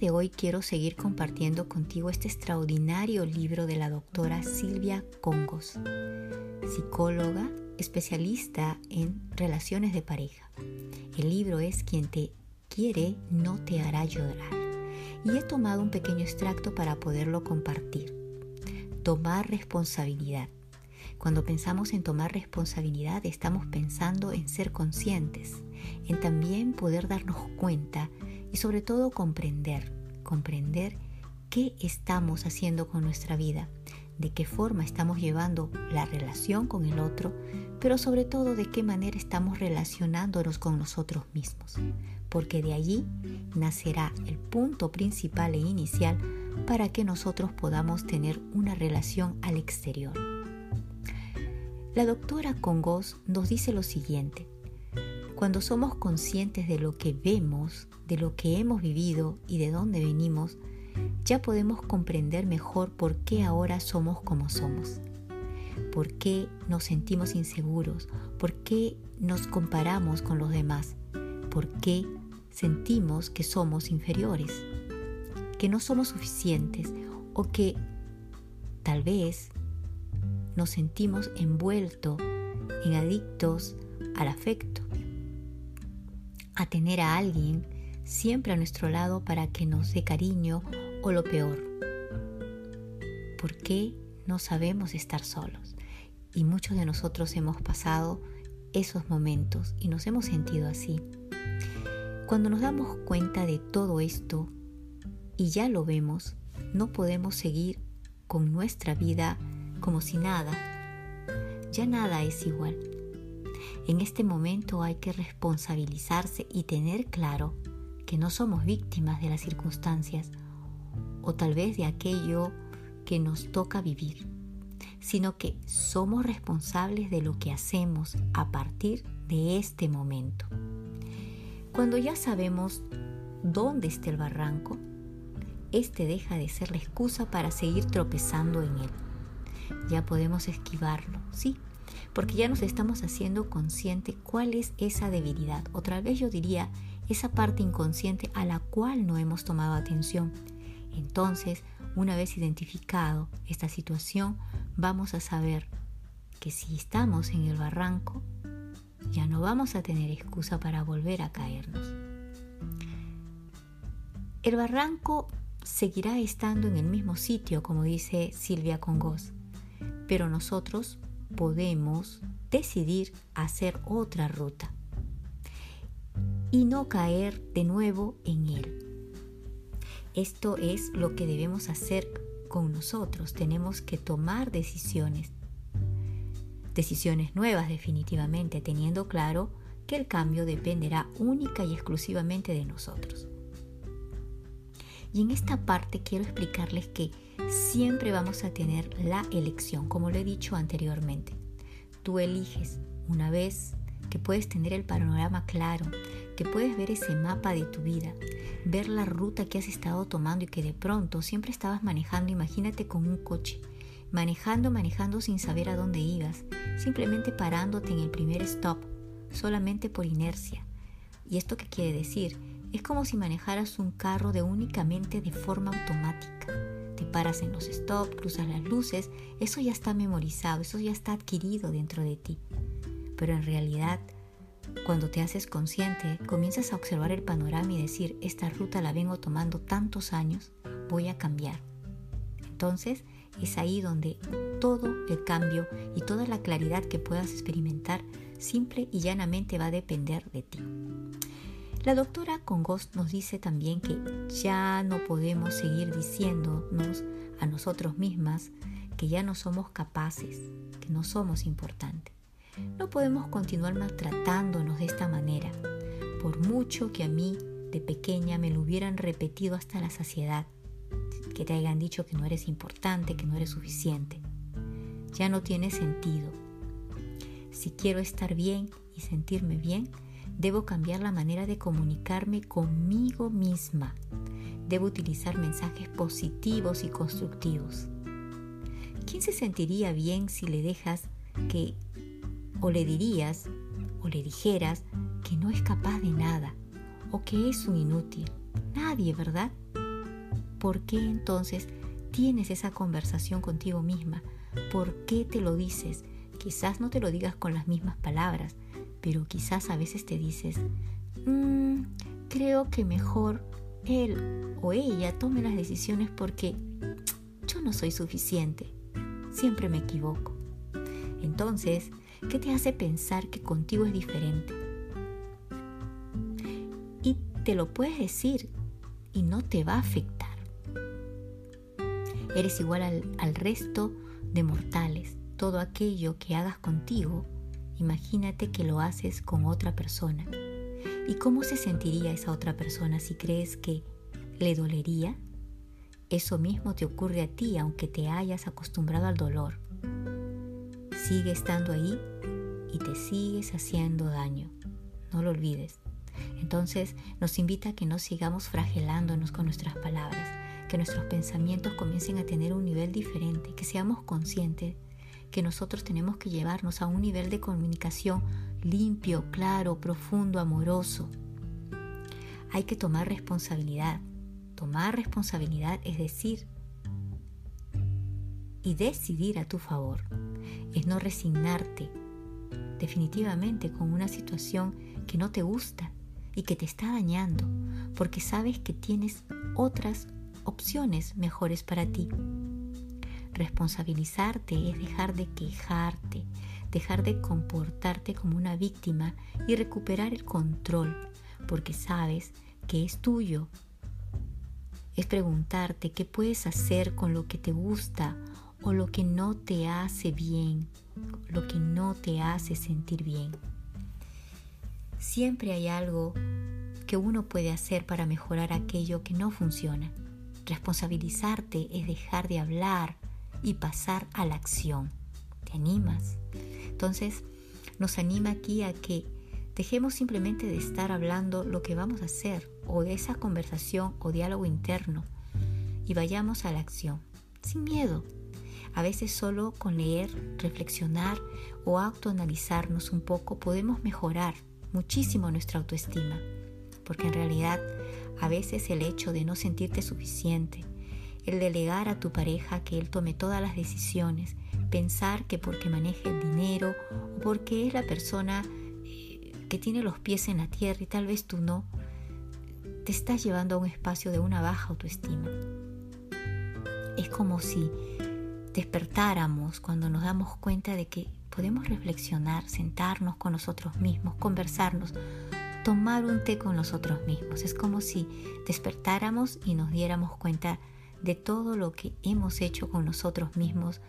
De hoy quiero seguir compartiendo contigo este extraordinario libro de la doctora Silvia Congos, psicóloga especialista en relaciones de pareja. El libro es Quien te quiere no te hará llorar. Y he tomado un pequeño extracto para poderlo compartir. Tomar responsabilidad. Cuando pensamos en tomar responsabilidad estamos pensando en ser conscientes, en también poder darnos cuenta y sobre todo comprender, comprender qué estamos haciendo con nuestra vida, de qué forma estamos llevando la relación con el otro, pero sobre todo de qué manera estamos relacionándonos con nosotros mismos, porque de allí nacerá el punto principal e inicial para que nosotros podamos tener una relación al exterior. La doctora Congos nos dice lo siguiente, cuando somos conscientes de lo que vemos, de lo que hemos vivido y de dónde venimos, ya podemos comprender mejor por qué ahora somos como somos, por qué nos sentimos inseguros, por qué nos comparamos con los demás, por qué sentimos que somos inferiores, que no somos suficientes o que tal vez nos sentimos envueltos en adictos al afecto a tener a alguien siempre a nuestro lado para que nos dé cariño o lo peor. ¿Por qué no sabemos estar solos? Y muchos de nosotros hemos pasado esos momentos y nos hemos sentido así. Cuando nos damos cuenta de todo esto y ya lo vemos, no podemos seguir con nuestra vida como si nada. Ya nada es igual. En este momento hay que responsabilizarse y tener claro que no somos víctimas de las circunstancias o tal vez de aquello que nos toca vivir, sino que somos responsables de lo que hacemos a partir de este momento. Cuando ya sabemos dónde está el barranco, este deja de ser la excusa para seguir tropezando en él. Ya podemos esquivarlo, sí, porque ya nos estamos haciendo consciente cuál es esa debilidad. Otra vez yo diría esa parte inconsciente a la cual no hemos tomado atención. Entonces, una vez identificado esta situación, vamos a saber que si estamos en el barranco, ya no vamos a tener excusa para volver a caernos. El barranco seguirá estando en el mismo sitio, como dice Silvia Congos, pero nosotros podemos decidir hacer otra ruta y no caer de nuevo en él. Esto es lo que debemos hacer con nosotros. Tenemos que tomar decisiones, decisiones nuevas definitivamente, teniendo claro que el cambio dependerá única y exclusivamente de nosotros. Y en esta parte quiero explicarles que siempre vamos a tener la elección, como lo he dicho anteriormente. Tú eliges una vez que puedes tener el panorama claro, que puedes ver ese mapa de tu vida, ver la ruta que has estado tomando y que de pronto siempre estabas manejando, imagínate con un coche, manejando, manejando sin saber a dónde ibas, simplemente parándote en el primer stop, solamente por inercia. ¿Y esto qué quiere decir? Es como si manejaras un carro de únicamente de forma automática. Te paras en los stops, cruzas las luces, eso ya está memorizado, eso ya está adquirido dentro de ti. Pero en realidad, cuando te haces consciente, comienzas a observar el panorama y decir, esta ruta la vengo tomando tantos años, voy a cambiar. Entonces, es ahí donde todo el cambio y toda la claridad que puedas experimentar simple y llanamente va a depender de ti. La doctora Congos nos dice también que ya no podemos seguir diciéndonos a nosotros mismas que ya no somos capaces, que no somos importantes. No podemos continuar maltratándonos de esta manera, por mucho que a mí de pequeña me lo hubieran repetido hasta la saciedad, que te hayan dicho que no eres importante, que no eres suficiente. Ya no tiene sentido. Si quiero estar bien y sentirme bien, debo cambiar la manera de comunicarme conmigo misma. Debo utilizar mensajes positivos y constructivos. ¿Quién se sentiría bien si le dejas que o le dirías o le dijeras que no es capaz de nada o que es un inútil. Nadie, ¿verdad? ¿Por qué entonces tienes esa conversación contigo misma? ¿Por qué te lo dices? Quizás no te lo digas con las mismas palabras, pero quizás a veces te dices, mm, creo que mejor él o ella tome las decisiones porque yo no soy suficiente, siempre me equivoco. Entonces, ¿qué te hace pensar que contigo es diferente? Y te lo puedes decir y no te va a afectar. Eres igual al, al resto de mortales. Todo aquello que hagas contigo, imagínate que lo haces con otra persona. ¿Y cómo se sentiría esa otra persona si crees que le dolería? Eso mismo te ocurre a ti aunque te hayas acostumbrado al dolor. Sigue estando ahí y te sigues haciendo daño. No lo olvides. Entonces nos invita a que no sigamos fragelándonos con nuestras palabras, que nuestros pensamientos comiencen a tener un nivel diferente, que seamos conscientes que nosotros tenemos que llevarnos a un nivel de comunicación limpio, claro, profundo, amoroso. Hay que tomar responsabilidad. Tomar responsabilidad es decir y decidir a tu favor. Es no resignarte definitivamente con una situación que no te gusta y que te está dañando, porque sabes que tienes otras opciones mejores para ti. Responsabilizarte es dejar de quejarte, dejar de comportarte como una víctima y recuperar el control, porque sabes que es tuyo. Es preguntarte qué puedes hacer con lo que te gusta o lo que no te hace bien, lo que no te hace sentir bien. Siempre hay algo que uno puede hacer para mejorar aquello que no funciona. Responsabilizarte es dejar de hablar, y pasar a la acción. ¿Te animas? Entonces, nos anima aquí a que dejemos simplemente de estar hablando lo que vamos a hacer o de esa conversación o diálogo interno y vayamos a la acción, sin miedo. A veces solo con leer, reflexionar o autoanalizarnos un poco podemos mejorar muchísimo nuestra autoestima, porque en realidad a veces el hecho de no sentirte suficiente, el delegar a tu pareja que él tome todas las decisiones, pensar que porque maneja el dinero o porque es la persona eh, que tiene los pies en la tierra y tal vez tú no, te estás llevando a un espacio de una baja autoestima. Es como si despertáramos cuando nos damos cuenta de que podemos reflexionar, sentarnos con nosotros mismos, conversarnos, tomar un té con nosotros mismos. Es como si despertáramos y nos diéramos cuenta de todo lo que hemos hecho con nosotros mismos,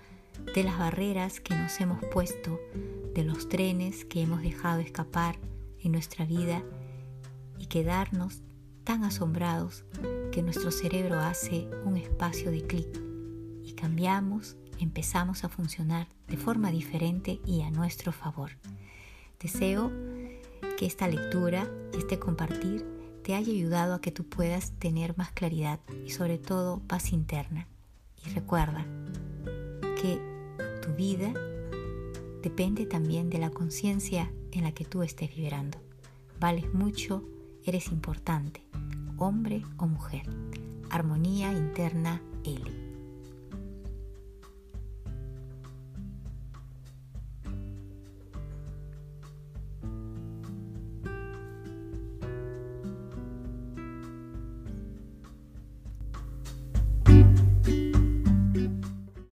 de las barreras que nos hemos puesto, de los trenes que hemos dejado escapar en nuestra vida y quedarnos tan asombrados que nuestro cerebro hace un espacio de clic y cambiamos, empezamos a funcionar de forma diferente y a nuestro favor. Deseo que esta lectura este compartir te haya ayudado a que tú puedas tener más claridad y sobre todo paz interna. Y recuerda que tu vida depende también de la conciencia en la que tú estés vibrando. Vales mucho, eres importante, hombre o mujer. Armonía interna L.